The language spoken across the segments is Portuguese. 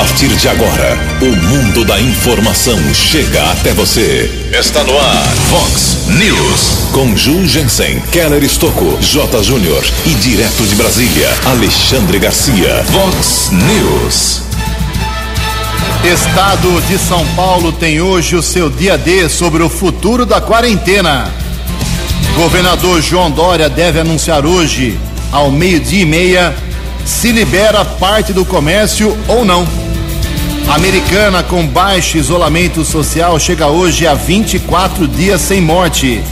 partir de agora, o mundo da informação chega até você. Está no ar, Fox News. Com Ju Jensen, Keller Estocco, J. Júnior e direto de Brasília, Alexandre Garcia. Fox News. Estado de São Paulo tem hoje o seu dia D sobre o futuro da quarentena. Governador João Dória deve anunciar hoje, ao meio-dia e meia, se libera parte do comércio ou não. Americana com baixo isolamento social chega hoje a 24 dias sem morte.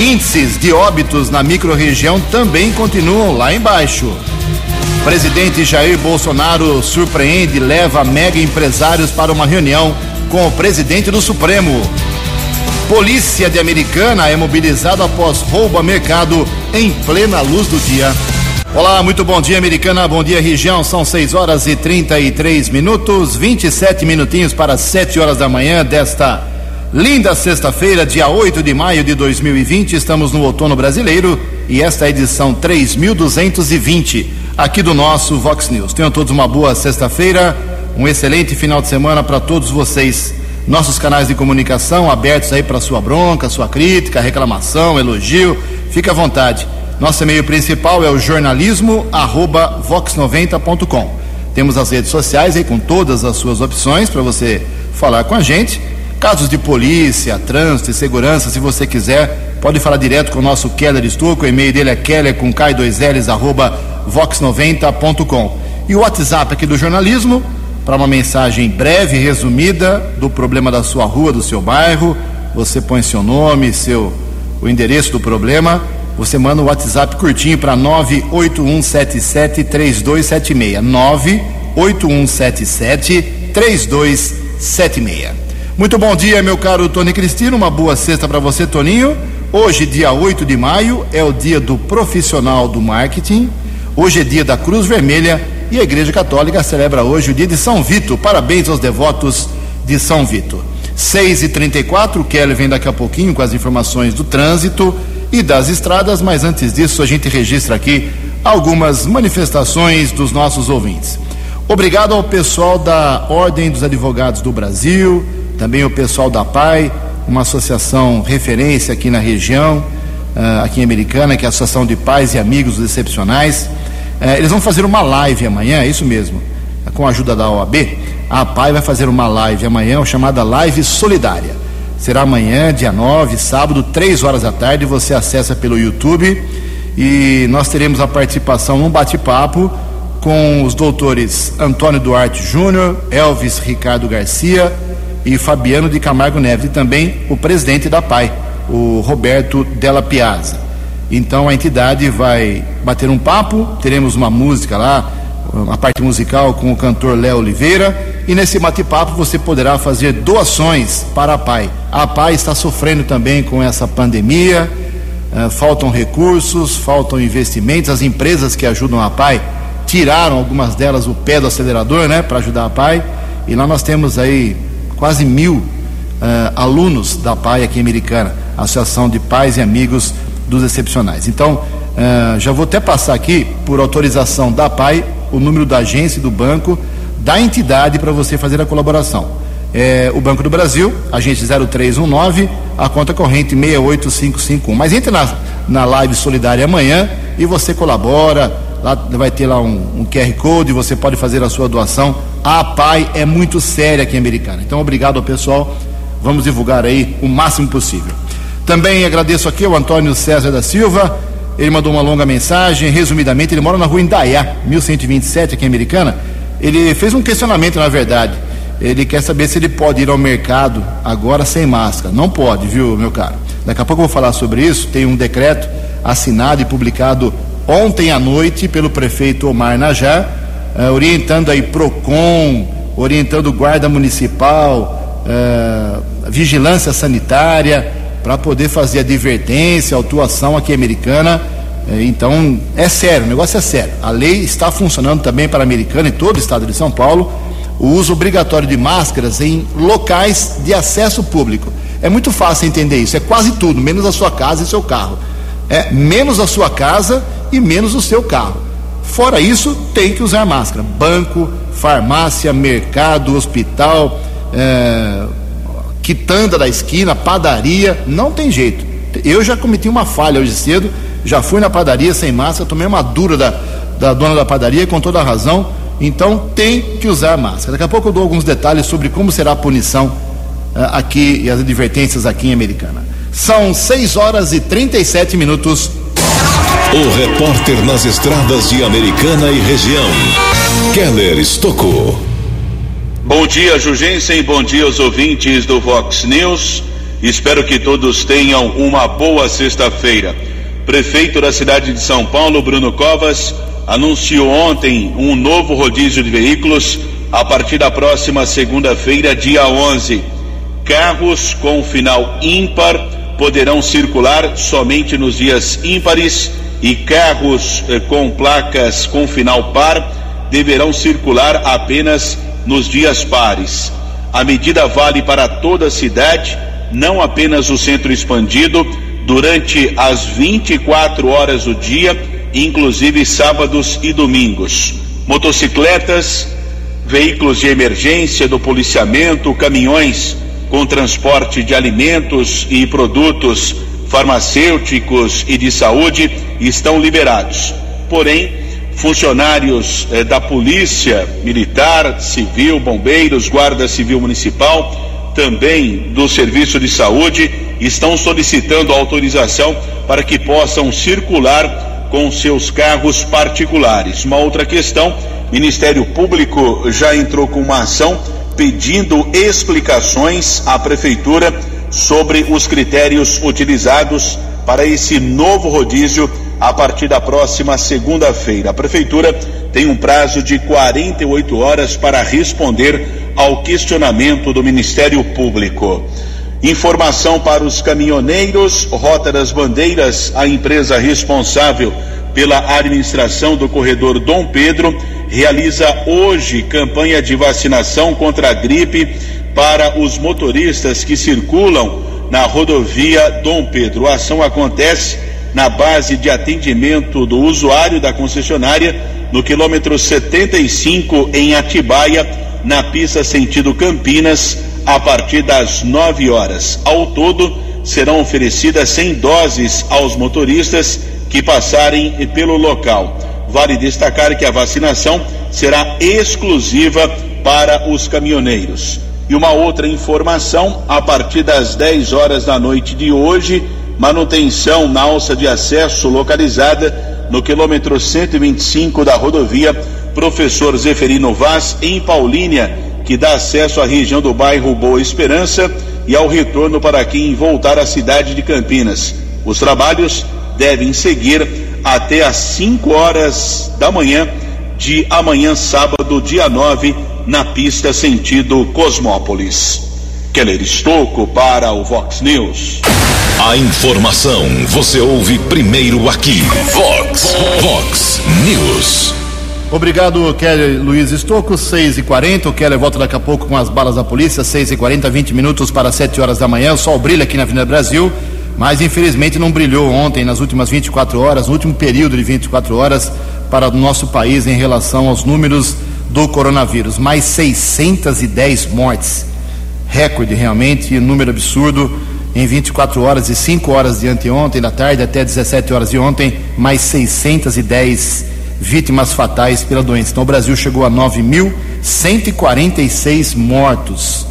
Índices de óbitos na microrregião também continuam lá embaixo. Presidente Jair Bolsonaro surpreende e leva mega empresários para uma reunião com o presidente do Supremo. Polícia de Americana é mobilizada após roubo a mercado em plena luz do dia. Olá, muito bom dia, Americana. Bom dia, região. São 6 horas e 33 minutos, 27 minutinhos para 7 horas da manhã desta linda sexta-feira, dia 8 de maio de 2020. Estamos no outono brasileiro e esta é a edição 3220 aqui do nosso Vox News. Tenham todos uma boa sexta-feira, um excelente final de semana para todos vocês. Nossos canais de comunicação abertos aí para sua bronca, sua crítica, reclamação, elogio. Fique à vontade. Nosso e-mail principal é o jornalismo vox90.com. Temos as redes sociais aí com todas as suas opções para você falar com a gente. Casos de polícia, trânsito e segurança, se você quiser, pode falar direto com o nosso Keller Stuco. O e-mail dele é keller com k2ls arroba vox90.com. E o WhatsApp aqui do jornalismo, para uma mensagem breve, resumida do problema da sua rua, do seu bairro. Você põe seu nome, seu o endereço do problema você manda o um WhatsApp curtinho para 981773276. 981773276. Muito bom dia, meu caro Tony Cristino. Uma boa sexta para você, Toninho. Hoje, dia 8 de maio, é o dia do profissional do marketing. Hoje é dia da Cruz Vermelha e a Igreja Católica celebra hoje o dia de São Vito. Parabéns aos devotos de São Vito. 6 e 34 o Kelly vem daqui a pouquinho com as informações do trânsito e das estradas, mas antes disso a gente registra aqui algumas manifestações dos nossos ouvintes. Obrigado ao pessoal da Ordem dos Advogados do Brasil, também o pessoal da PAI, uma associação referência aqui na região, uh, aqui em Americana, que é a Associação de Pais e Amigos dos Excepcionais. Uh, eles vão fazer uma live amanhã, é isso mesmo, com a ajuda da OAB. A PAI vai fazer uma live amanhã chamada Live Solidária. Será amanhã, dia 9, sábado, 3 horas da tarde. Você acessa pelo YouTube e nós teremos a participação num bate-papo com os doutores Antônio Duarte Júnior, Elvis Ricardo Garcia e Fabiano de Camargo Neves, e também o presidente da PAI, o Roberto Della Piazza. Então a entidade vai bater um papo, teremos uma música lá, a parte musical com o cantor Léo Oliveira e nesse bate-papo você poderá fazer doações para a PAI. A PAI está sofrendo também com essa pandemia, uh, faltam recursos, faltam investimentos. As empresas que ajudam a PAI tiraram algumas delas o pé do acelerador, né, para ajudar a PAI. E lá nós temos aí quase mil uh, alunos da PAI aqui Americana, Associação de Pais e Amigos dos Excepcionais. Então, uh, já vou até passar aqui, por autorização da PAI, o número da agência do banco da entidade para você fazer a colaboração. É, o Banco do Brasil, agente 0319, a conta corrente 68551. Mas entre na, na live solidária amanhã e você colabora. Lá vai ter lá um, um QR Code, você pode fazer a sua doação. A PAI é muito séria aqui em Americana. Então, obrigado ao pessoal. Vamos divulgar aí o máximo possível. Também agradeço aqui ao Antônio César da Silva. Ele mandou uma longa mensagem. Resumidamente, ele mora na rua Indaiá, 1127, aqui em Americana ele fez um questionamento, na verdade. Ele quer saber se ele pode ir ao mercado agora sem máscara. Não pode, viu, meu caro? Daqui a pouco eu vou falar sobre isso. Tem um decreto assinado e publicado ontem à noite pelo prefeito Omar Najar, uh, orientando aí PROCON, orientando guarda municipal, uh, vigilância sanitária, para poder fazer advertência, autuação aqui americana é, então, é sério, o negócio é sério. A lei está funcionando também para a americana e todo o estado de São Paulo, o uso obrigatório de máscaras em locais de acesso público. É muito fácil entender isso, é quase tudo, menos a sua casa e seu carro. É menos a sua casa e menos o seu carro. Fora isso, tem que usar máscara. Banco, farmácia, mercado, hospital, é, quitanda da esquina, padaria, não tem jeito. Eu já cometi uma falha hoje cedo, já fui na padaria sem máscara, tomei uma dura da, da dona da padaria com toda a razão. Então tem que usar máscara. Daqui a pouco eu dou alguns detalhes sobre como será a punição uh, aqui e as advertências aqui em Americana. São 6 horas e 37 minutos. O repórter nas estradas de Americana e região, Keller Estocou. Bom dia, Jugensen. Bom dia aos ouvintes do Vox News. Espero que todos tenham uma boa sexta-feira. Prefeito da cidade de São Paulo, Bruno Covas, anunciou ontem um novo rodízio de veículos a partir da próxima segunda-feira, dia 11. Carros com final ímpar poderão circular somente nos dias ímpares e carros eh, com placas com final par deverão circular apenas nos dias pares. A medida vale para toda a cidade, não apenas o centro expandido, durante as 24 horas do dia inclusive sábados e domingos. Motocicletas, veículos de emergência do policiamento, caminhões com transporte de alimentos e produtos farmacêuticos e de saúde estão liberados. Porém, funcionários eh, da Polícia Militar, Civil, Bombeiros, Guarda Civil Municipal, também do Serviço de Saúde, estão solicitando autorização para que possam circular com seus carros particulares. Uma outra questão: Ministério Público já entrou com uma ação pedindo explicações à Prefeitura sobre os critérios utilizados para esse novo rodízio a partir da próxima segunda-feira. A Prefeitura tem um prazo de 48 horas para responder ao questionamento do Ministério Público. Informação para os caminhoneiros, Rota das Bandeiras, a empresa responsável pela administração do corredor Dom Pedro, realiza hoje campanha de vacinação contra a gripe para os motoristas que circulam na rodovia Dom Pedro. A ação acontece na base de atendimento do usuário da concessionária no quilômetro 75 em Atibaia, na pista sentido Campinas a partir das 9 horas. Ao todo, serão oferecidas 100 doses aos motoristas que passarem pelo local. Vale destacar que a vacinação será exclusiva para os caminhoneiros. E uma outra informação: a partir das 10 horas da noite de hoje, manutenção na alça de acesso localizada no quilômetro 125 da rodovia Professor Zeferino Vaz, em Paulínia que dá acesso à região do bairro Boa Esperança e ao retorno para quem voltar à cidade de Campinas. Os trabalhos devem seguir até às 5 horas da manhã de amanhã, sábado, dia 9, na pista sentido Cosmópolis. Keller Estocco para o Vox News. A informação você ouve primeiro aqui. Vox, Vox News. Obrigado, Kelly Luiz Estocco, 6 e 40 O Kelly volta daqui a pouco com as balas da polícia, 6 e 40 20 minutos para 7 horas da manhã. O sol brilha aqui na Avenida Brasil, mas infelizmente não brilhou ontem, nas últimas 24 horas, no último período de 24 horas, para o nosso país em relação aos números do coronavírus. Mais 610 mortes. Recorde realmente, número absurdo. Em 24 horas e 5 horas de anteontem, da tarde até 17 horas de ontem, mais 610 mortes vítimas fatais pela doença. Então o Brasil chegou a 9.146 mortos.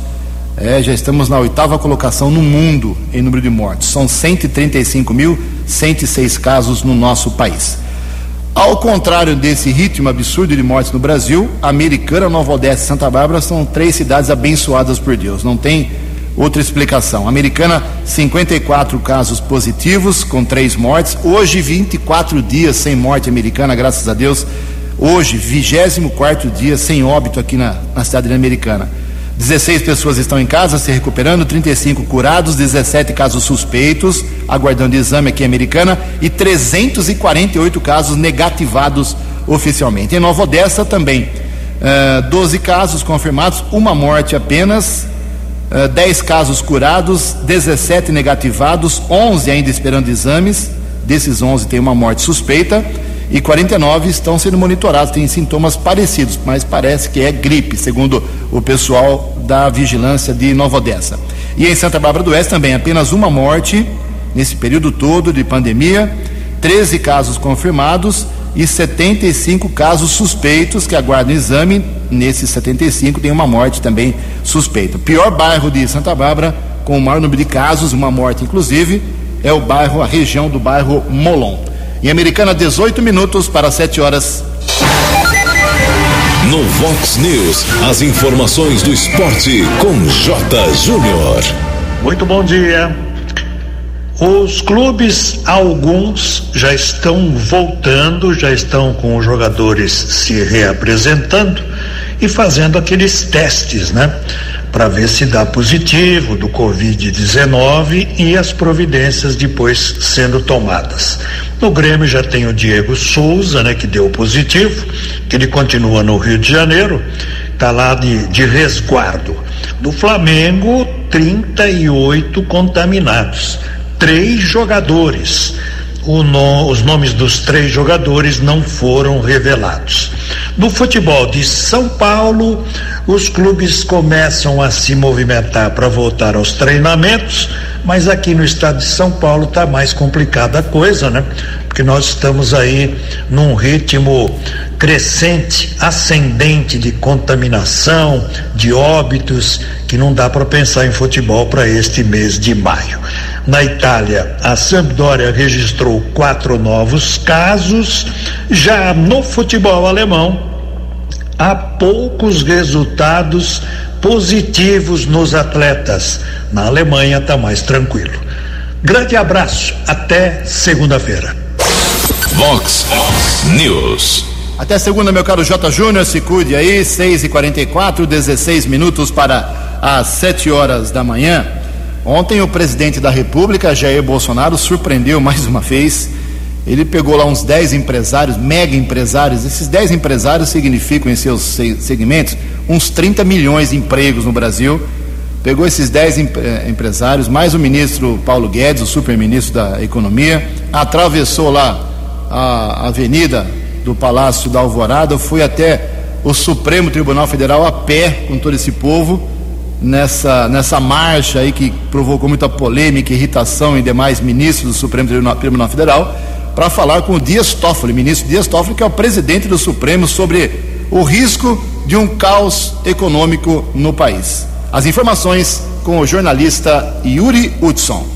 É, já estamos na oitava colocação no mundo em número de mortos. São 135.106 casos no nosso país. Ao contrário desse ritmo absurdo de mortes no Brasil, Americana, Nova Odessa e Santa Bárbara são três cidades abençoadas por Deus. Não tem outra explicação. Americana, 54 casos positivos, com três mortes. Hoje, 24 dias sem morte americana, graças a Deus. Hoje, 24 dia sem óbito aqui na, na cidade americana. 16 pessoas estão em casa se recuperando, 35 curados, 17 casos suspeitos, aguardando exame aqui em Americana, e 348 casos negativados oficialmente. Em Nova Odessa também, uh, eh, 12 casos confirmados, uma morte apenas, 10 uh, casos curados, 17 negativados, 11 ainda esperando exames. Desses 11 tem uma morte suspeita. E 49 estão sendo monitorados, têm sintomas parecidos, mas parece que é gripe, segundo o pessoal da vigilância de Nova Odessa. E em Santa Bárbara do Oeste também apenas uma morte nesse período todo de pandemia, 13 casos confirmados e 75 casos suspeitos que aguardam exame. Nesses 75 tem uma morte também suspeita. Pior bairro de Santa Bárbara, com o maior número de casos, uma morte inclusive, é o bairro, a região do bairro Molon. Em Americana, 18 minutos para 7 horas. No Vox News, as informações do esporte com J. Júnior. Muito bom dia. Os clubes, alguns já estão voltando, já estão com os jogadores se reapresentando e fazendo aqueles testes, né? Para ver se dá positivo do Covid-19 e as providências depois sendo tomadas. No Grêmio já tem o Diego Souza, né? Que deu positivo, que ele continua no Rio de Janeiro, tá lá de, de resguardo. Do Flamengo, 38 contaminados três jogadores. No, os nomes dos três jogadores não foram revelados. No futebol de São Paulo, os clubes começam a se movimentar para voltar aos treinamentos, mas aqui no estado de São Paulo está mais complicada a coisa, né? Porque nós estamos aí num ritmo crescente, ascendente de contaminação, de óbitos, que não dá para pensar em futebol para este mês de maio. Na Itália, a Sampdoria registrou quatro novos casos. Já no futebol alemão, há poucos resultados positivos nos atletas. Na Alemanha está mais tranquilo. Grande abraço, até segunda-feira. Vox News. Até segunda, meu caro J. Júnior, se cuide aí, 6 e 44 16 minutos para as 7 horas da manhã. Ontem o presidente da República, Jair Bolsonaro, surpreendeu mais uma vez. Ele pegou lá uns 10 empresários, mega empresários. Esses 10 empresários significam em seus segmentos uns 30 milhões de empregos no Brasil. Pegou esses 10 eh, empresários, mais o ministro Paulo Guedes, o superministro da Economia, atravessou lá a avenida do Palácio da Alvorada, foi até o Supremo Tribunal Federal a pé com todo esse povo nessa, nessa marcha aí que provocou muita polêmica, irritação em demais ministros do Supremo Tribunal, Tribunal Federal, para falar com o Dias Toffoli, ministro Dias Toffoli, que é o presidente do Supremo, sobre o risco de um caos econômico no país. As informações com o jornalista Yuri Hudson.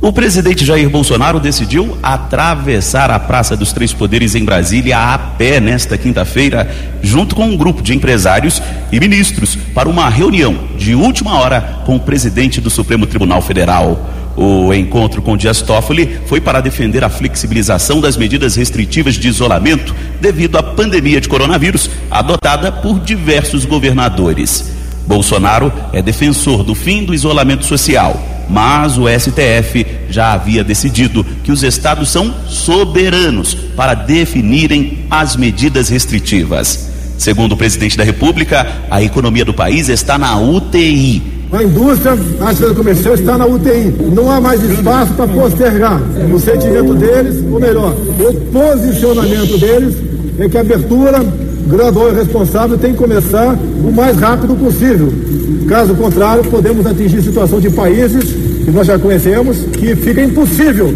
O presidente Jair Bolsonaro decidiu atravessar a Praça dos Três Poderes em Brasília a pé nesta quinta-feira, junto com um grupo de empresários e ministros, para uma reunião de última hora com o presidente do Supremo Tribunal Federal. O encontro com Dias Toffoli foi para defender a flexibilização das medidas restritivas de isolamento devido à pandemia de coronavírus adotada por diversos governadores. Bolsonaro é defensor do fim do isolamento social mas o STF já havia decidido que os estados são soberanos para definirem as medidas restritivas. Segundo o presidente da República, a economia do país está na UTI. A indústria, a cidade comercial está na UTI. Não há mais espaço para postergar. O sentimento deles, ou melhor, o posicionamento deles é que a abertura gradual e responsável tem que começar o mais rápido possível. Caso contrário, podemos atingir situação de países que nós já conhecemos que fica impossível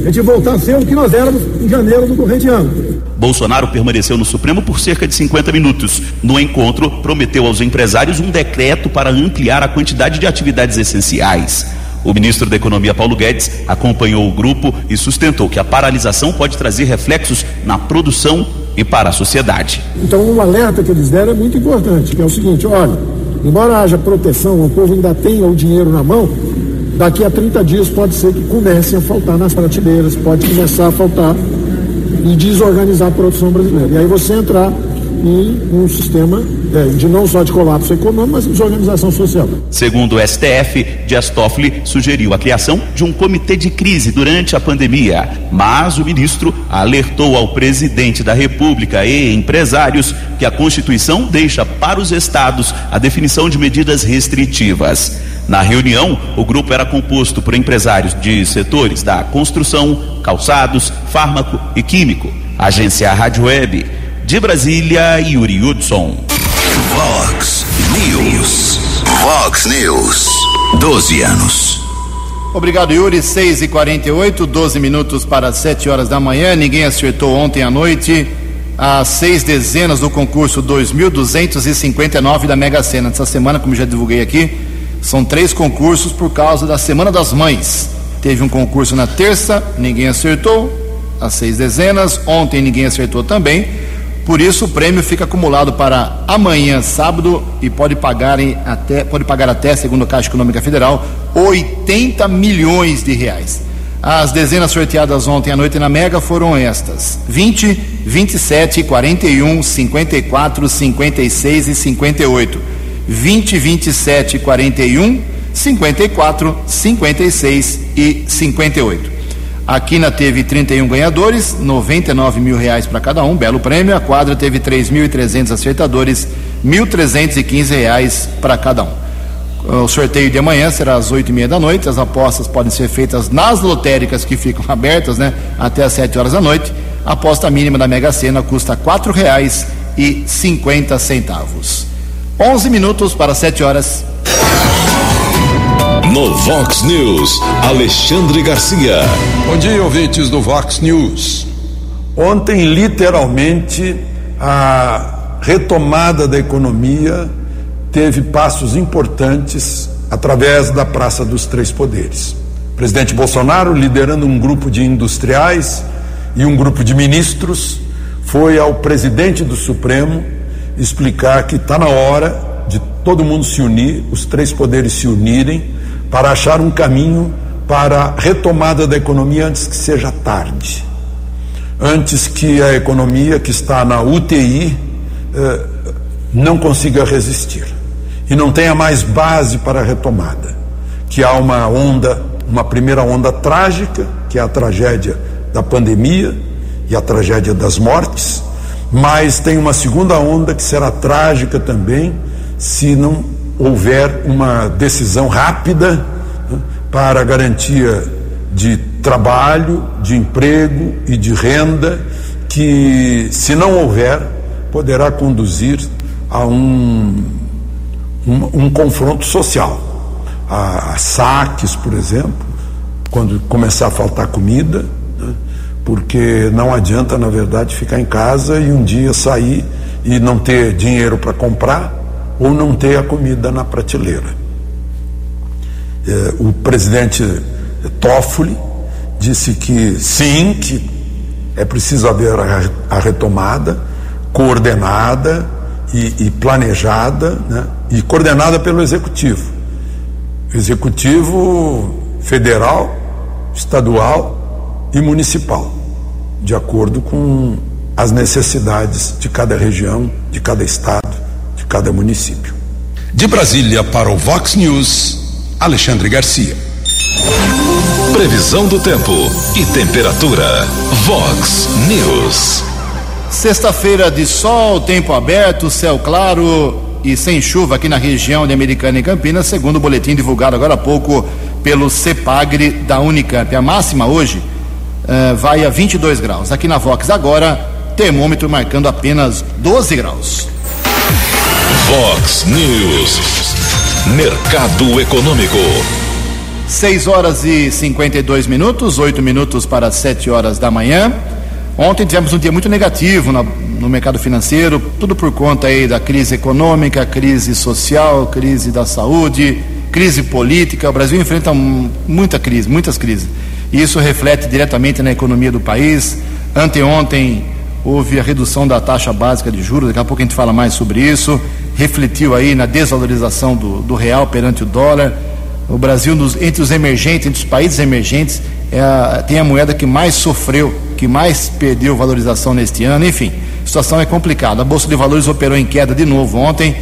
a gente voltar a ser o que nós éramos em janeiro do corrente ano. Bolsonaro permaneceu no Supremo por cerca de 50 minutos. No encontro, prometeu aos empresários um decreto para ampliar a quantidade de atividades essenciais. O ministro da Economia, Paulo Guedes, acompanhou o grupo e sustentou que a paralisação pode trazer reflexos na produção e para a sociedade. Então, um alerta que eles deram é muito importante, que é o seguinte: olha, embora haja proteção, o povo ainda tenha o dinheiro na mão, daqui a 30 dias pode ser que comecem a faltar nas prateleiras, pode começar a faltar e desorganizar a produção brasileira. E aí você entrar em um sistema de não só de colapso econômico, mas de organização social. Segundo o STF, Dias Toffoli sugeriu a criação de um comitê de crise durante a pandemia, mas o ministro alertou ao presidente da República e empresários que a Constituição deixa para os estados a definição de medidas restritivas. Na reunião, o grupo era composto por empresários de setores da construção, calçados, fármaco e químico Agência Rádio Web. De Brasília, Yuri Hudson. News. Vox News. 12 anos. Obrigado, Yuri. 6 e 48 12 minutos para 7 horas da manhã. Ninguém acertou ontem à noite as seis dezenas do concurso 2.259 da Mega Sena. Essa semana, como já divulguei aqui, são três concursos por causa da Semana das Mães. Teve um concurso na terça, ninguém acertou, as seis dezenas. Ontem ninguém acertou também. Por isso o prêmio fica acumulado para amanhã, sábado, e pode pagar até, pode pagar até, segundo a Caixa Econômica Federal, 80 milhões de reais. As dezenas sorteadas ontem à noite na Mega foram estas: 20, 27, 41, 54, 56 e 58. 20, 27, 41, 54, 56 e 58. A Quina teve 31 ganhadores, 99 mil reais para cada um, belo prêmio. A quadra teve 3.300 acertadores, 1.315 reais para cada um. O sorteio de amanhã será às oito e meia da noite. As apostas podem ser feitas nas lotéricas que ficam abertas, né? Até às sete horas da noite. A aposta mínima da Mega Sena custa cinquenta centavos. Onze minutos para sete horas. No Vox News, Alexandre Garcia. Bom dia, ouvintes do Vox News. Ontem, literalmente, a retomada da economia teve passos importantes através da Praça dos Três Poderes. O presidente Bolsonaro, liderando um grupo de industriais e um grupo de ministros, foi ao presidente do Supremo explicar que está na hora de todo mundo se unir, os três poderes se unirem para achar um caminho para a retomada da economia antes que seja tarde. Antes que a economia que está na UTI eh, não consiga resistir e não tenha mais base para a retomada. Que há uma onda, uma primeira onda trágica, que é a tragédia da pandemia e a tragédia das mortes, mas tem uma segunda onda que será trágica também se não houver uma decisão rápida né, para garantia de trabalho, de emprego e de renda, que, se não houver, poderá conduzir a um, um, um confronto social. A, a, saques, por exemplo, quando começar a faltar comida, né, porque não adianta, na verdade, ficar em casa e um dia sair e não ter dinheiro para comprar ou não ter a comida na prateleira. É, o presidente Toffoli disse que sim, que é preciso haver a, retomada coordenada e, e planejada, né, e coordenada pelo executivo, executivo federal, estadual e municipal, de acordo com as necessidades de cada região, de cada estado cada município. De Brasília para o Vox News, Alexandre Garcia. Previsão do tempo e temperatura. Vox News. Sexta-feira de sol, tempo aberto, céu claro e sem chuva aqui na região de Americana e Campinas, segundo o boletim divulgado agora há pouco pelo CEPAGRE da Unicamp. A máxima hoje uh, vai a 22 graus. Aqui na Vox agora, termômetro marcando apenas 12 graus. Fox News. Mercado Econômico. 6 horas e 52 minutos, 8 minutos para 7 horas da manhã. Ontem tivemos um dia muito negativo no, mercado financeiro, tudo por conta aí da crise econômica, crise social, crise da saúde, crise política. O Brasil enfrenta muita crise, muitas crises. E isso reflete diretamente na economia do país. Anteontem houve a redução da taxa básica de juros, daqui a pouco a gente fala mais sobre isso refletiu aí na desvalorização do, do real perante o dólar. O Brasil, nos, entre os emergentes, entre os países emergentes, é a, tem a moeda que mais sofreu, que mais perdeu valorização neste ano. Enfim, a situação é complicada. A Bolsa de Valores operou em queda de novo ontem,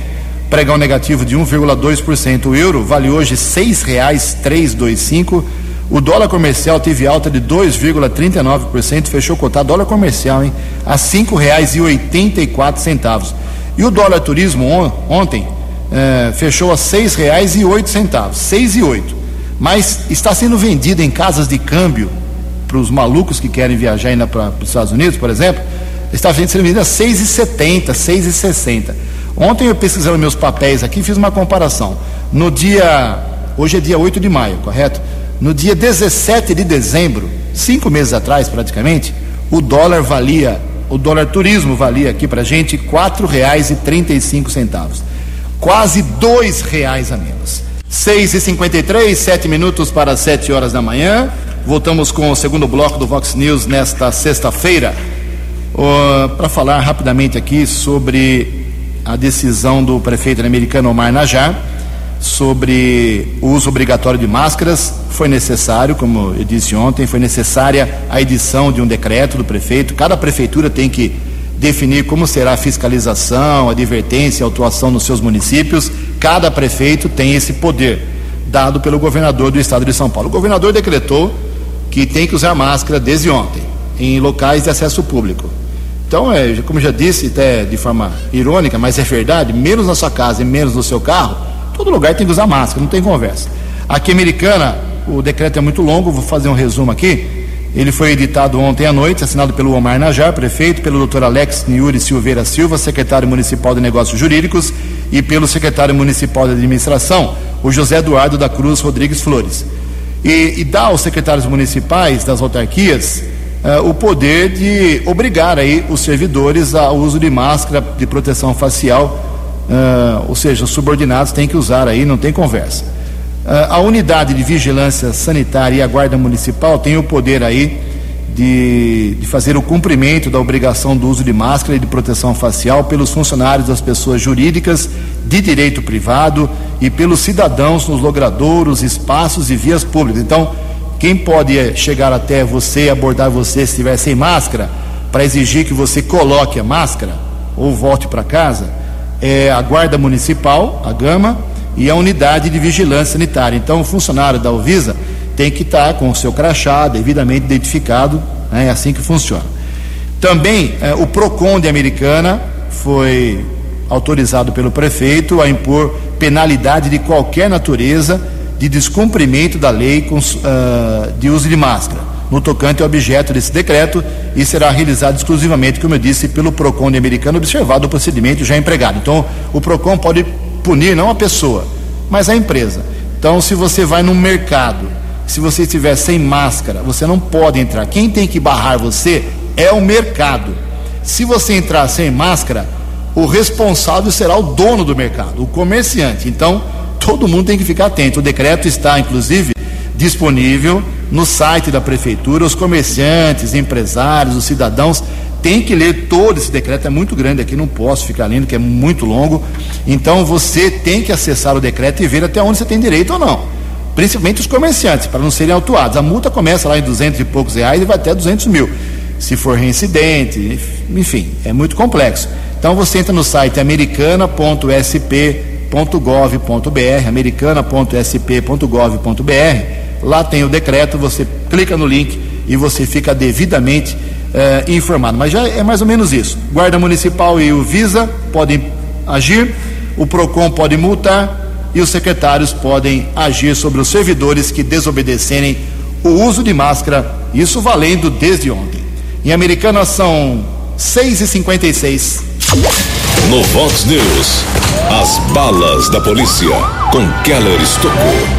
pregão negativo de 1,2%. O euro vale hoje R$ 6,325. O dólar comercial teve alta de 2,39%, fechou cotado dólar comercial, hein, a R$ 5,84. E o dólar turismo on, ontem é, fechou a seis e oito. Mas está sendo vendido em casas de câmbio os malucos que querem viajar ainda para os Estados Unidos, por exemplo, está sendo vendida a 6,70, 6,60. Ontem eu pesquisando meus papéis aqui, fiz uma comparação. No dia, hoje é dia 8 de maio, correto? No dia 17 de dezembro, cinco meses atrás praticamente, o dólar valia, o dólar turismo valia aqui para gente cinco centavos, quase dois reais a menos. Seis e cinquenta e três, sete minutos para sete horas da manhã. Voltamos com o segundo bloco do Vox News nesta sexta-feira uh, para falar rapidamente aqui sobre a decisão do prefeito americano Omar Najar sobre o uso obrigatório de máscaras. Foi necessário, como eu disse ontem, foi necessária a edição de um decreto do prefeito. Cada prefeitura tem que definir como será a fiscalização, a advertência, a atuação nos seus municípios. Cada prefeito tem esse poder dado pelo governador do estado de São Paulo. O governador decretou que tem que usar máscara desde ontem em locais de acesso público. Então, é, como já disse, até de forma irônica, mas é verdade, menos na sua casa e menos no seu carro, Todo lugar tem que usar máscara, não tem conversa. Aqui Americana, o decreto é muito longo, vou fazer um resumo aqui. Ele foi editado ontem à noite, assinado pelo Omar Najar, prefeito, pelo Dr. Alex Niuri Silveira Silva, secretário municipal de Negócios Jurídicos, e pelo secretário municipal de Administração, o José Eduardo da Cruz Rodrigues Flores. E, e dá aos secretários municipais das autarquias uh, o poder de obrigar aí os servidores ao uso de máscara de proteção facial Uh, ou seja, os subordinados têm que usar aí, não tem conversa. Uh, a unidade de vigilância sanitária e a guarda municipal tem o poder aí de, de, fazer o cumprimento da obrigação do uso de máscara e de proteção facial pelos funcionários das pessoas jurídicas de direito privado e pelos cidadãos nos logradouros, espaços e vias públicas. Então, quem pode eh, chegar até você e abordar você se estiver sem máscara para exigir que você coloque a máscara ou volte para casa? É a Guarda Municipal, a Gama, e a Unidade de Vigilância Sanitária. Então, o funcionário da Uvisa tem que estar com o seu crachá devidamente identificado, né? é assim que funciona. Também é, o PROCON de Americana foi autorizado pelo prefeito a impor penalidade de qualquer natureza de descumprimento da lei com, uh, de uso de máscara no tocante ao objeto desse decreto e será realizado exclusivamente, como eu disse, pelo PROCON americano, observado o procedimento já empregado. Então, o PROCON pode punir não a pessoa, mas a empresa. Então, se você vai no mercado, se você estiver sem máscara, você não pode entrar. Quem tem que barrar você é o mercado. Se você entrar sem máscara, o responsável será o dono do mercado, o comerciante. Então, todo mundo tem que ficar atento. O decreto está, inclusive, disponível no site da prefeitura. Os comerciantes, empresários, os cidadãos têm que ler todo esse decreto. É muito grande aqui, não posso ficar lendo, que é muito longo. Então você tem que acessar o decreto e ver até onde você tem direito ou não. Principalmente os comerciantes, para não serem autuados. A multa começa lá em duzentos e poucos reais e vai até duzentos mil. Se for reincidente, enfim, é muito complexo. Então você entra no site americana.sp.gov.br, americana.sp.gov.br Lá tem o decreto, você clica no link e você fica devidamente eh, informado. Mas já é mais ou menos isso. Guarda Municipal e o Visa podem agir, o PROCON pode multar e os secretários podem agir sobre os servidores que desobedecerem o uso de máscara, isso valendo desde ontem. Em Americana são 6h56. No Vox News, as balas da polícia com Keller Estocou.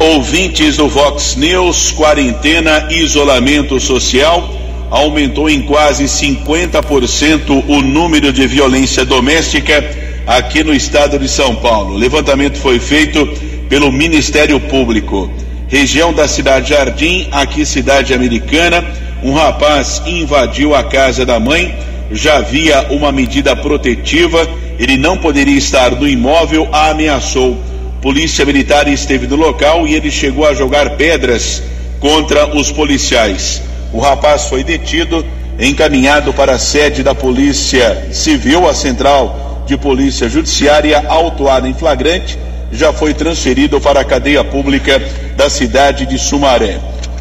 Ouvintes do Vox News, quarentena e isolamento social aumentou em quase 50% o número de violência doméstica aqui no estado de São Paulo. O levantamento foi feito pelo Ministério Público. Região da cidade Jardim, aqui cidade americana, um rapaz invadiu a casa da mãe, já havia uma medida protetiva, ele não poderia estar no imóvel, a ameaçou Polícia Militar esteve no local e ele chegou a jogar pedras contra os policiais. O rapaz foi detido, encaminhado para a sede da Polícia Civil, a Central de Polícia Judiciária, autuado em flagrante, já foi transferido para a cadeia pública da cidade de Sumaré.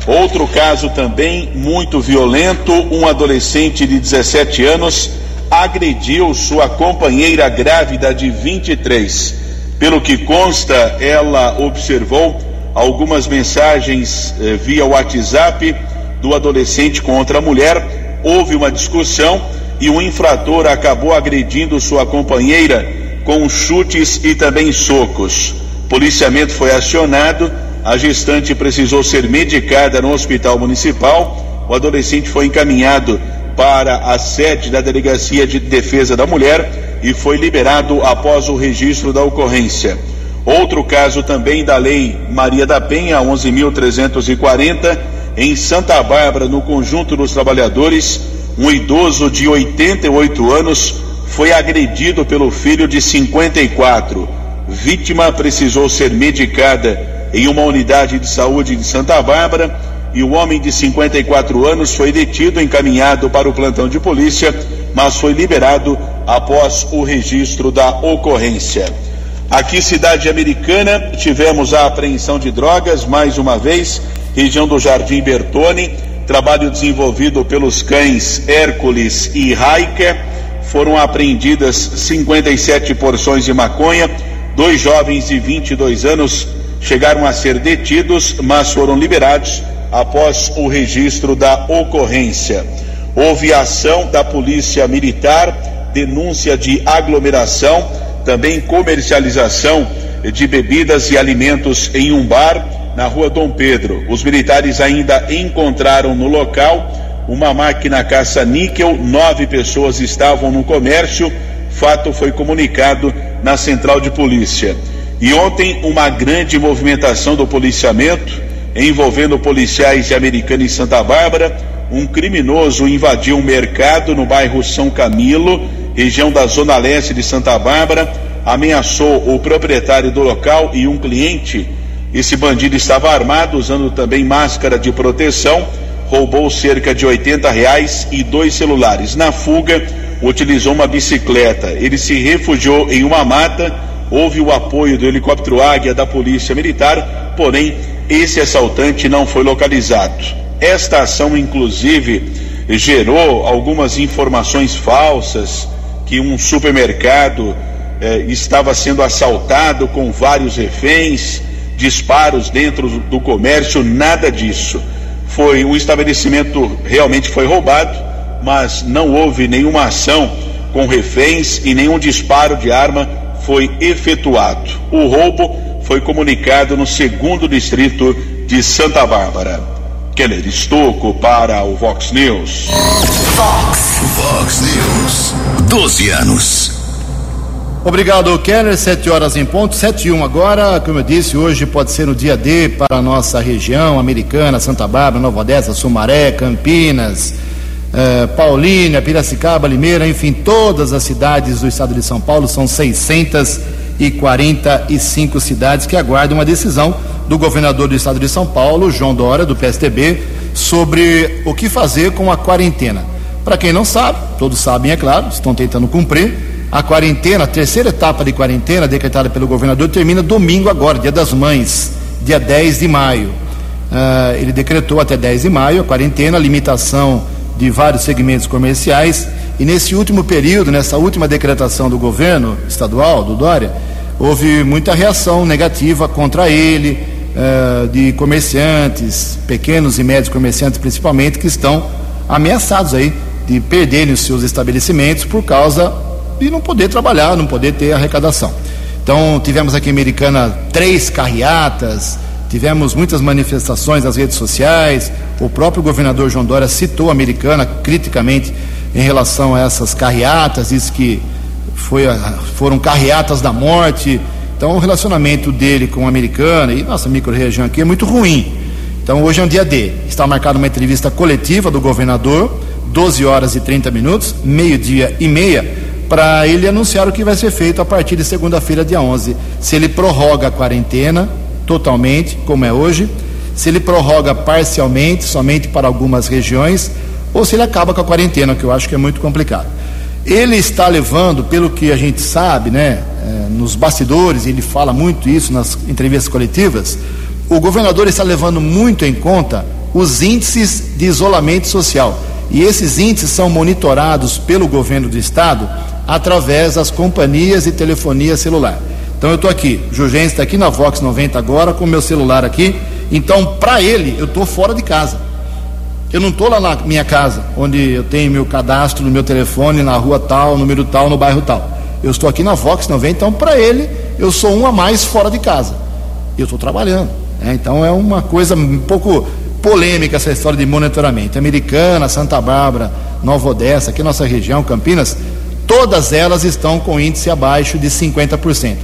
Outro caso também muito violento: um adolescente de 17 anos agrediu sua companheira grávida de 23. Pelo que consta, ela observou algumas mensagens eh, via WhatsApp do adolescente contra a mulher. Houve uma discussão e o infrator acabou agredindo sua companheira com chutes e também socos. Policiamento foi acionado, a gestante precisou ser medicada no hospital municipal. O adolescente foi encaminhado para a sede da Delegacia de Defesa da Mulher e foi liberado após o registro da ocorrência. Outro caso também da Lei Maria da Penha 11.340, em Santa Bárbara, no Conjunto dos Trabalhadores, um idoso de 88 anos foi agredido pelo filho de 54. Vítima precisou ser medicada em uma unidade de saúde de Santa Bárbara e o homem de 54 anos foi detido, encaminhado para o plantão de polícia, mas foi liberado após o registro da ocorrência. Aqui, cidade americana, tivemos a apreensão de drogas, mais uma vez, região do Jardim Bertone trabalho desenvolvido pelos cães Hércules e Raiker. Foram apreendidas 57 porções de maconha. Dois jovens de 22 anos chegaram a ser detidos, mas foram liberados após o registro da ocorrência. Houve ação da Polícia Militar, denúncia de aglomeração, também comercialização de bebidas e alimentos em um bar na rua Dom Pedro. Os militares ainda encontraram no local uma máquina caça-níquel, nove pessoas estavam no comércio. Fato foi comunicado na central de polícia. E ontem, uma grande movimentação do policiamento envolvendo policiais de Americana e Santa Bárbara. Um criminoso invadiu um mercado no bairro São Camilo, região da Zona Leste de Santa Bárbara, ameaçou o proprietário do local e um cliente esse bandido estava armado, usando também máscara de proteção, roubou cerca de 80 reais e dois celulares. Na fuga, utilizou uma bicicleta. Ele se refugiou em uma mata. Houve o apoio do helicóptero Águia da Polícia Militar, porém, esse assaltante não foi localizado. Esta ação, inclusive, gerou algumas informações falsas que um supermercado eh, estava sendo assaltado com vários reféns disparos dentro do comércio, nada disso. Foi um estabelecimento realmente foi roubado, mas não houve nenhuma ação com reféns e nenhum disparo de arma foi efetuado. O roubo foi comunicado no segundo distrito de Santa Bárbara. Keller Estocco para o Vox News. Vox, Vox News. 12 anos. Obrigado, Keller. Sete horas em ponto, sete e um agora. Como eu disse, hoje pode ser no dia D para a nossa região americana, Santa Bárbara, Nova Odessa, Sumaré, Campinas, eh, Paulínia, Piracicaba, Limeira, enfim, todas as cidades do estado de São Paulo. São 645 cidades que aguardam uma decisão do governador do estado de São Paulo, João Dória, do PSDB, sobre o que fazer com a quarentena. Para quem não sabe, todos sabem, é claro, estão tentando cumprir a quarentena, a terceira etapa de quarentena decretada pelo governador termina domingo agora, dia das mães, dia 10 de maio. Uh, ele decretou até 10 de maio a quarentena, a limitação de vários segmentos comerciais. E nesse último período, nessa última decretação do governo estadual, do Dória, houve muita reação negativa contra ele, uh, de comerciantes, pequenos e médios comerciantes principalmente, que estão ameaçados aí de perderem os seus estabelecimentos por causa e não poder trabalhar, não poder ter arrecadação. Então, tivemos aqui em Americana três carreatas, tivemos muitas manifestações nas redes sociais. O próprio governador João Dória citou a Americana criticamente em relação a essas carreatas, disse que foi, foram carreatas da morte. Então, o relacionamento dele com a Americana e nossa microrregião aqui é muito ruim. Então, hoje é um dia D. Está marcada uma entrevista coletiva do governador, 12 horas e 30 minutos, meio-dia e meia para ele anunciar o que vai ser feito a partir de segunda-feira, dia 11. Se ele prorroga a quarentena totalmente, como é hoje, se ele prorroga parcialmente, somente para algumas regiões, ou se ele acaba com a quarentena, que eu acho que é muito complicado. Ele está levando, pelo que a gente sabe, né, é, nos bastidores, ele fala muito isso nas entrevistas coletivas, o governador está levando muito em conta os índices de isolamento social. E esses índices são monitorados pelo governo do estado através das companhias de telefonia celular. Então eu estou aqui, Jurgêncio está aqui na Vox 90 agora com meu celular aqui. Então, para ele, eu estou fora de casa. Eu não estou lá na minha casa, onde eu tenho meu cadastro no meu telefone, na rua tal, número tal, no bairro tal. Eu estou aqui na Vox 90, então para ele eu sou um a mais fora de casa. Eu estou trabalhando. Né? Então é uma coisa um pouco polêmica essa história de monitoramento. Americana, Santa Bárbara, Nova Odessa, aqui nossa região, Campinas, todas elas estão com índice abaixo de 50%.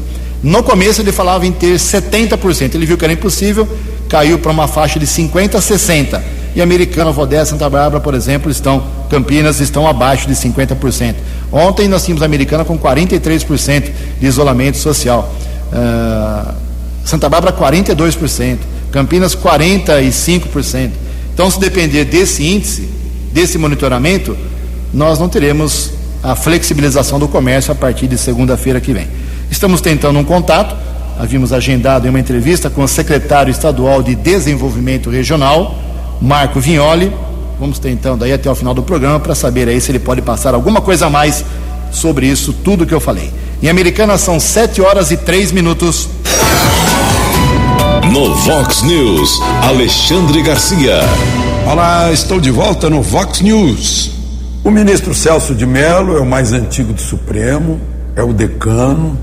No começo ele falava em ter 70%, ele viu que era impossível, caiu para uma faixa de 50 a 60. E Americana, Odessa, Santa Bárbara, por exemplo, estão Campinas estão abaixo de 50%. Ontem nós tínhamos a Americana com 43% de isolamento social. Uh, Santa Bárbara 42%. Campinas 45%. Então, se depender desse índice, desse monitoramento, nós não teremos a flexibilização do comércio a partir de segunda-feira que vem. Estamos tentando um contato, havíamos agendado uma entrevista com o secretário estadual de Desenvolvimento Regional, Marco Vignoli. Vamos tentando aí até o final do programa para saber aí se ele pode passar alguma coisa a mais sobre isso, tudo que eu falei. Em Americana são 7 horas e 3 minutos. No Vox News, Alexandre Garcia. Olá, estou de volta no Vox News. O ministro Celso de Mello é o mais antigo do Supremo, é o decano,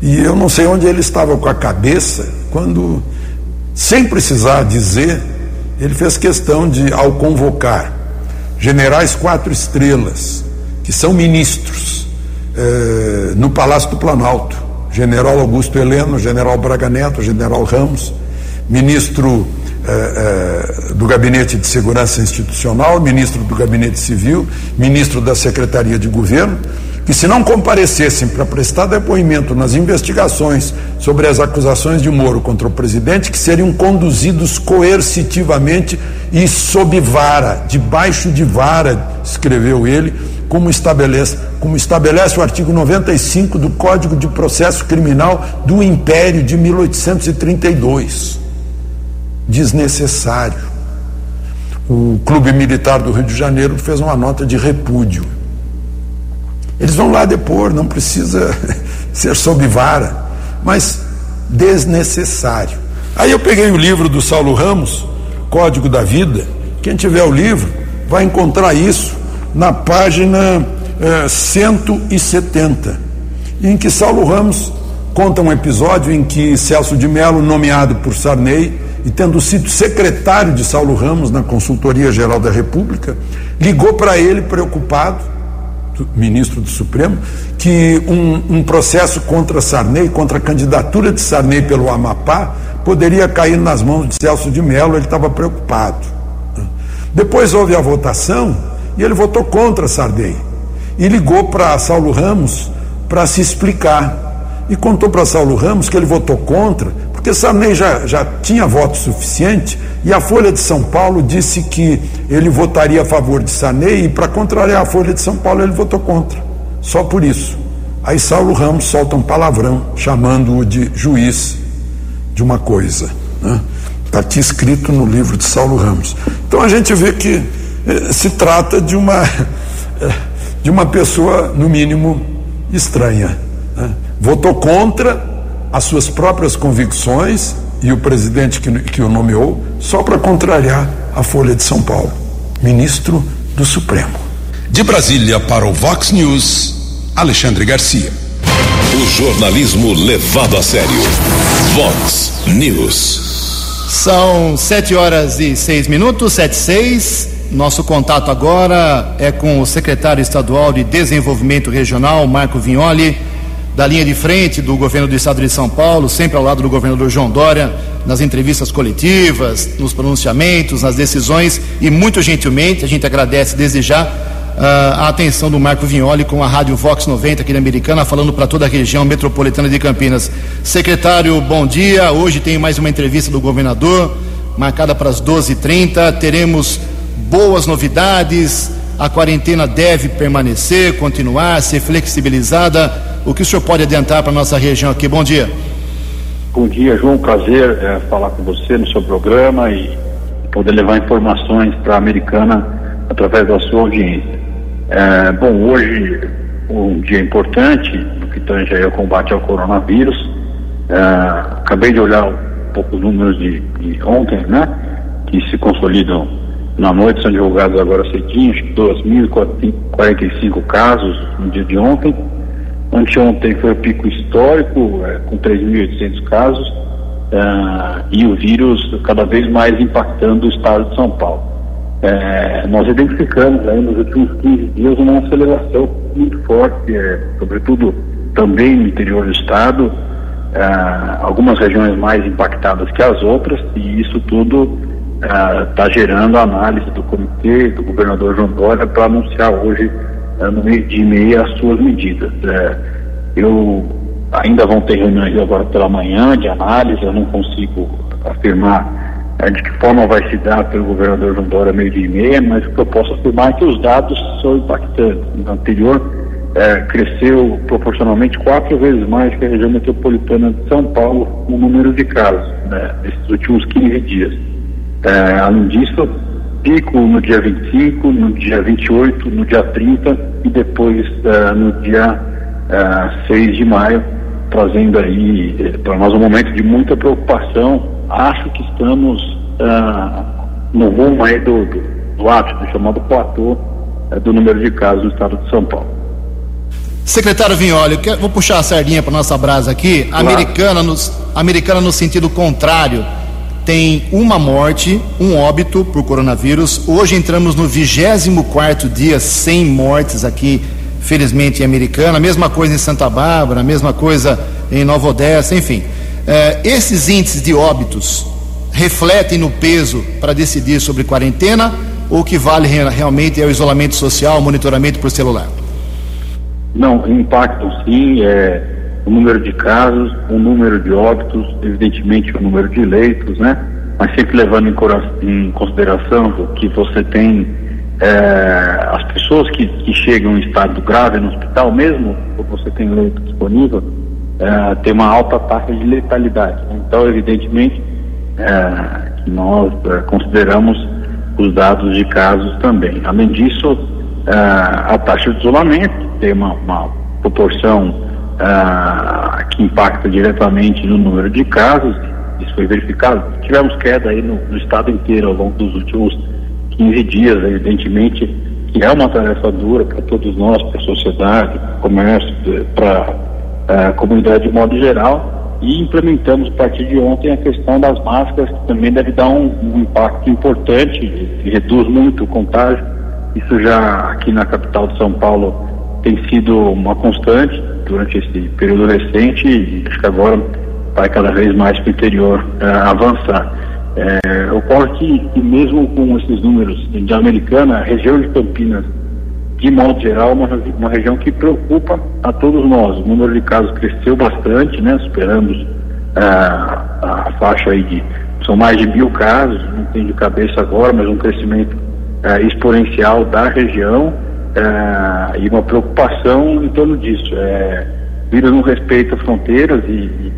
e eu não sei onde ele estava com a cabeça quando, sem precisar dizer, ele fez questão de, ao convocar generais quatro estrelas, que são ministros, eh, no Palácio do Planalto, general Augusto Heleno, general Braga Neto, general Ramos, ministro eh, eh, do Gabinete de Segurança Institucional, ministro do Gabinete Civil, ministro da Secretaria de Governo, que se não comparecessem para prestar depoimento nas investigações sobre as acusações de Moro contra o presidente, que seriam conduzidos coercitivamente e sob vara, debaixo de vara, escreveu ele, como estabelece, como estabelece o artigo 95 do Código de Processo Criminal do Império de 1832. Desnecessário. O Clube Militar do Rio de Janeiro fez uma nota de repúdio. Eles vão lá depor, não precisa ser sob vara, mas desnecessário. Aí eu peguei o livro do Saulo Ramos, Código da Vida. Quem tiver o livro vai encontrar isso na página eh, 170, em que Saulo Ramos conta um episódio em que Celso de Mello, nomeado por Sarney e tendo sido secretário de Saulo Ramos na Consultoria Geral da República, ligou para ele preocupado, ministro do Supremo, que um, um processo contra Sarney, contra a candidatura de Sarney pelo Amapá, poderia cair nas mãos de Celso de Mello, ele estava preocupado. Depois houve a votação e ele votou contra Sardei. E ligou para Saulo Ramos para se explicar. E contou para Saulo Ramos que ele votou contra, porque Sarney já, já tinha voto suficiente e a Folha de São Paulo disse que ele votaria a favor de Sarney e para contrariar a Folha de São Paulo ele votou contra. Só por isso. Aí Saulo Ramos solta um palavrão chamando-o de juiz de uma coisa. Está né? Tá aqui escrito no livro de Saulo Ramos. Então a gente vê que eh, se trata de uma, eh, de uma pessoa, no mínimo, estranha. Né? Votou contra as suas próprias convicções e o presidente que, que o nomeou, só para contrariar a Folha de São Paulo. Ministro do Supremo. De Brasília para o Vox News, Alexandre Garcia. O jornalismo levado a sério. Vox News. São sete horas e seis minutos, sete e seis. Nosso contato agora é com o secretário estadual de Desenvolvimento Regional, Marco Vignoli, da linha de frente do governo do estado de São Paulo, sempre ao lado do governador João Dória, nas entrevistas coletivas, nos pronunciamentos, nas decisões, e muito gentilmente, a gente agradece desde já uh, a atenção do Marco Vignoli com a Rádio Vox 90 aqui na Americana, falando para toda a região metropolitana de Campinas. Secretário, bom dia. Hoje tem mais uma entrevista do governador, marcada para as 12h30. Teremos boas novidades, a quarentena deve permanecer, continuar, ser flexibilizada. O que o senhor pode adiantar para a nossa região aqui? Bom dia. Bom dia, João. Prazer é, falar com você no seu programa e poder levar informações para a Americana através da sua audiência. É, bom, hoje um dia importante no que tange ao combate ao coronavírus. É, acabei de olhar um pouco os números de, de ontem, né? Que se consolidam na noite são divulgados agora cedinho, acho que 2.045 casos no dia de ontem. Anteontem foi o pico histórico, é, com 3.800 casos, uh, e o vírus cada vez mais impactando o estado de São Paulo. É, nós identificamos aí nos últimos 15 dias uma aceleração muito forte, é, sobretudo também no interior do estado, é, algumas regiões mais impactadas que as outras, e isso tudo está gerando análise do comitê, do governador João Dória, para anunciar hoje, no meio de meia, as suas medidas. eu ainda vão ter reuniões agora pela manhã de análise, eu não consigo afirmar é, de que forma vai se dar pelo governador João Dória meio dia e meia, mas o que eu posso afirmar é que os dados são impactantes. No anterior, é, cresceu proporcionalmente quatro vezes mais que a região metropolitana de São Paulo no número de casos, né, nesses últimos 15 dias. É, além disso, pico no dia 25, no dia 28, no dia 30 e depois é, no dia é, 6 de maio, trazendo aí é, para nós um momento de muita preocupação acho que estamos no rumo aí do, do, do ápice, chamado platô eh, do número de casos no estado de São Paulo. Secretário Vinholi, vou puxar a sardinha para nossa brasa aqui. Claro. Americana, no, americana no sentido contrário, tem uma morte, um óbito por coronavírus. Hoje entramos no 24 dia sem mortes aqui, felizmente, em Americana. Mesma coisa em Santa Bárbara, mesma coisa em Nova Odessa, enfim. Eh, esses índices de óbitos refletem no peso para decidir sobre quarentena ou que vale realmente é o isolamento social, o monitoramento por celular? Não, impactam sim é, o número de casos, o número de óbitos, evidentemente o número de leitos, né? Mas sempre levando em, consideração que você tem é, as pessoas que, que chegam em estado grave no hospital, mesmo quando você tem leito disponível, é, tem uma alta taxa de letalidade. Então, evidentemente, é, que nós é, consideramos os dados de casos também. Além disso, é, a taxa de isolamento tem uma, uma proporção é, que impacta diretamente no número de casos. Isso foi verificado. Tivemos queda aí no, no estado inteiro ao longo dos últimos 15 dias, evidentemente, que é uma tarefa dura para todos nós, para a sociedade, para o comércio, para a comunidade de modo geral e implementamos a partir de ontem a questão das máscaras, que também deve dar um, um impacto importante, reduz muito o contágio. Isso já aqui na capital de São Paulo tem sido uma constante durante esse período recente e acho que agora vai cada vez mais para o interior uh, avançar. É, ocorre que, que mesmo com esses números de Americana, a região de Campinas de modo geral, uma, uma região que preocupa a todos nós. O número de casos cresceu bastante, né? Superamos ah, a faixa aí de. São mais de mil casos, não tenho de cabeça agora, mas um crescimento ah, exponencial da região ah, e uma preocupação em torno disso. É, o vírus não respeita fronteiras e,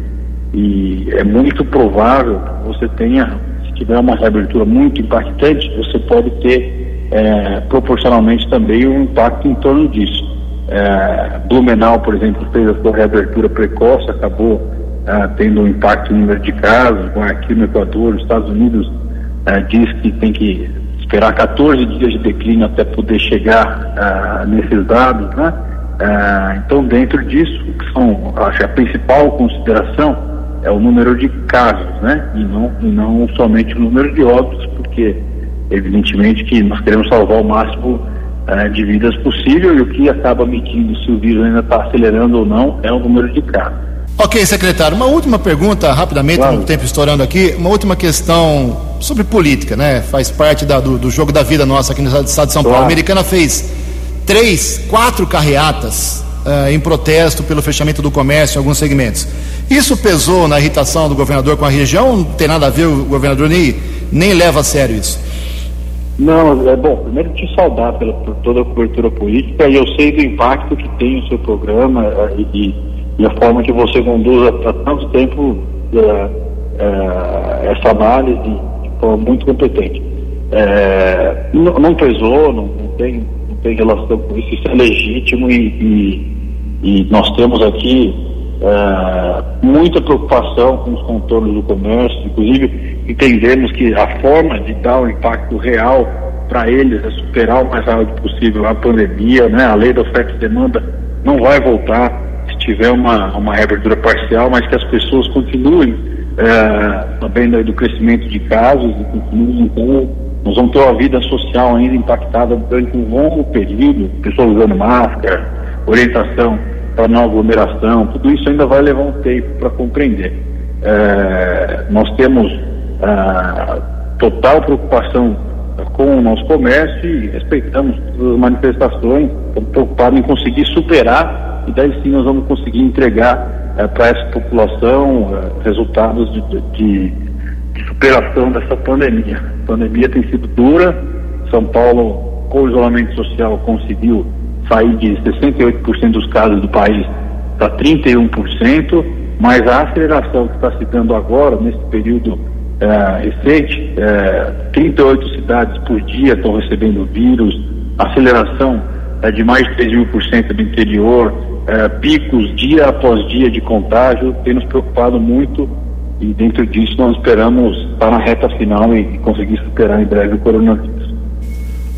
e é muito provável que você tenha, se tiver uma reabertura muito impactante, você pode ter é, proporcionalmente também um impacto em torno disso. É, Blumenau, por exemplo, fez a sua reabertura precoce, acabou é, tendo um impacto no número de casos, aqui no Equador, os Estados Unidos é, diz que tem que esperar 14 dias de declínio até poder chegar é, nesses dados, né? É, então, dentro disso, que são, acho a principal consideração é o número de casos, né? E não, e não somente o número de óbitos, porque Evidentemente que nós queremos salvar o máximo uh, de vidas possível e o que acaba medindo se o vírus ainda está acelerando ou não é o número de casos. Ok, secretário. Uma última pergunta, rapidamente, claro. no tempo estourando aqui. Uma última questão sobre política, né? Faz parte da, do, do, jogo da vida nossa aqui no estado de São. Paulo. A americana fez três, quatro carreatas uh, em protesto pelo fechamento do comércio em alguns segmentos. Isso pesou na irritação do governador com a região? Não tem nada a ver, o governador nem, nem leva a sério isso. Não, é bom, primeiro te saudar pela, por toda a cobertura política e eu sei do impacto que tem o seu programa é, e, e a forma que você conduz há tanto tempo é, é, essa análise muito competente. É, não, não, pesou, não, não, tem, não tem relação com isso, isso é legítimo e, e, e nós temos aqui é, muita preocupação com os contornos do comércio, inclusive entendemos que a forma de dar o impacto real para eles é superar o mais rápido possível a pandemia, né? A lei da oferta e demanda não vai voltar se tiver uma, uma reabertura parcial, mas que as pessoas continuem é, sabendo do crescimento de casos e continuem então nós vamos ter uma vida social ainda impactada durante um longo período, pessoas usando máscara, orientação para não aglomeração, tudo isso ainda vai levar um tempo para compreender. É, nós temos a total preocupação com o nosso comércio e respeitamos todas as manifestações, estamos preocupados em conseguir superar e daí sim nós vamos conseguir entregar é, para essa população é, resultados de, de, de, superação dessa pandemia. A pandemia tem sido dura, São Paulo, com o isolamento social, conseguiu sair de 68% dos casos do país para 31%, mas a aceleração que está se dando agora, nesse período é, recente, é, 38 cidades por dia estão recebendo vírus, aceleração é, de mais de 3 mil por cento do interior, é, picos dia após dia de contágio, tem nos preocupado muito e dentro disso nós esperamos estar na reta final e conseguir superar em breve o coronavírus.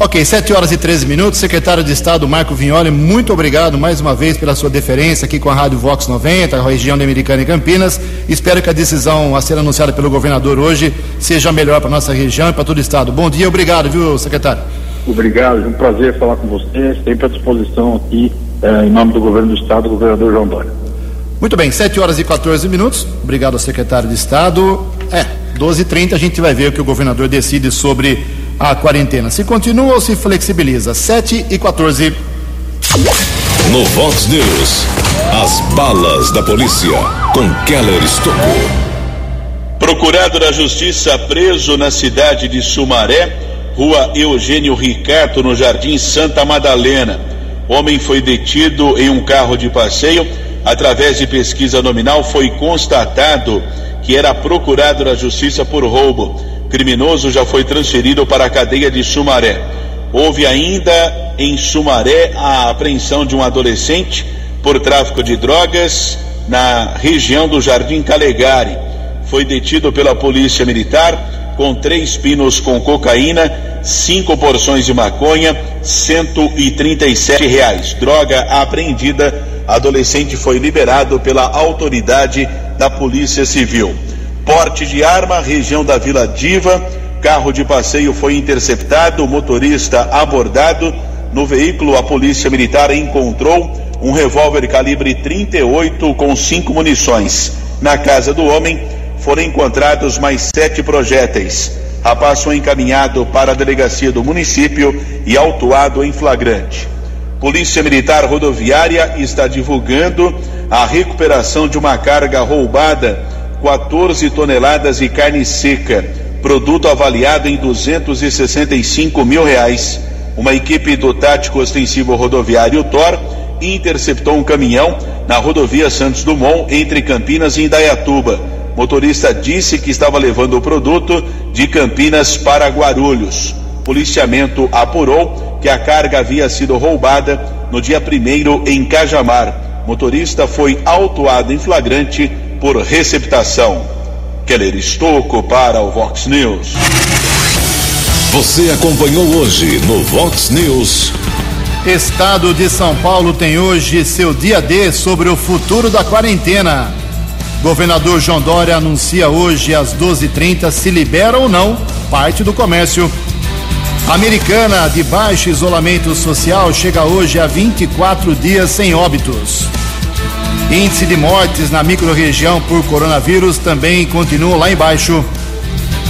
Ok, 7 horas e 13 minutos. Secretário de Estado Marco Vignoli, muito obrigado mais uma vez pela sua deferência aqui com a Rádio Vox 90, a região Americana e Campinas. Espero que a decisão a ser anunciada pelo governador hoje seja melhor para nossa região e para todo o Estado. Bom dia, obrigado, viu, secretário? Obrigado, é um prazer falar com você, sempre à disposição aqui, eh, em nome do governo do Estado, o governador João Dória. Muito bem, 7 horas e 14 minutos. Obrigado ao secretário de Estado. É, 12h30 a gente vai ver o que o governador decide sobre a quarentena. Se continua ou se flexibiliza? 7 e 14. No Vox News, as balas da polícia com Keller Estocou. Procurado da Justiça preso na cidade de Sumaré, rua Eugênio Ricardo, no Jardim Santa Madalena. Homem foi detido em um carro de passeio. Através de pesquisa nominal, foi constatado que era procurado da Justiça por roubo criminoso já foi transferido para a cadeia de Sumaré. Houve ainda em Sumaré a apreensão de um adolescente por tráfico de drogas na região do Jardim Calegari. Foi detido pela Polícia Militar com três pinos com cocaína, cinco porções de maconha, 137 reais. Droga apreendida. Adolescente foi liberado pela autoridade da Polícia Civil. Porte de arma, região da Vila Diva. Carro de passeio foi interceptado, motorista abordado. No veículo, a polícia militar encontrou um revólver calibre 38 com cinco munições. Na casa do homem foram encontrados mais sete projéteis. Rapaz foi encaminhado para a delegacia do município e autuado em flagrante. Polícia Militar Rodoviária está divulgando a recuperação de uma carga roubada 14 toneladas de carne seca, produto avaliado em 265 mil reais. Uma equipe do Tático Ostensivo Rodoviário TOR interceptou um caminhão na rodovia Santos Dumont entre Campinas e Indaiatuba. Motorista disse que estava levando o produto de Campinas para Guarulhos. Policiamento apurou que a carga havia sido roubada no dia 1 em Cajamar. Motorista foi autuado em flagrante por receptação. Keller Estocco para o Vox News. Você acompanhou hoje no Vox News. Estado de São Paulo tem hoje seu dia D sobre o futuro da quarentena. Governador João Dória anuncia hoje às 12h30 se libera ou não parte do comércio. Americana de baixo isolamento social chega hoje a 24 dias sem óbitos. Índice de mortes na microrregião por coronavírus também continua lá embaixo.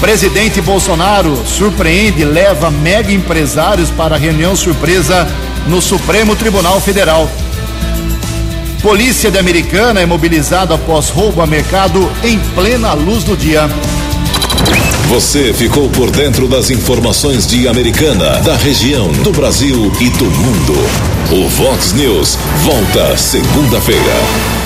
Presidente Bolsonaro surpreende e leva mega empresários para reunião surpresa no Supremo Tribunal Federal. Polícia de Americana é mobilizada após roubo a mercado em plena luz do dia. Você ficou por dentro das informações de Americana, da região, do Brasil e do mundo. O Vox News volta segunda-feira.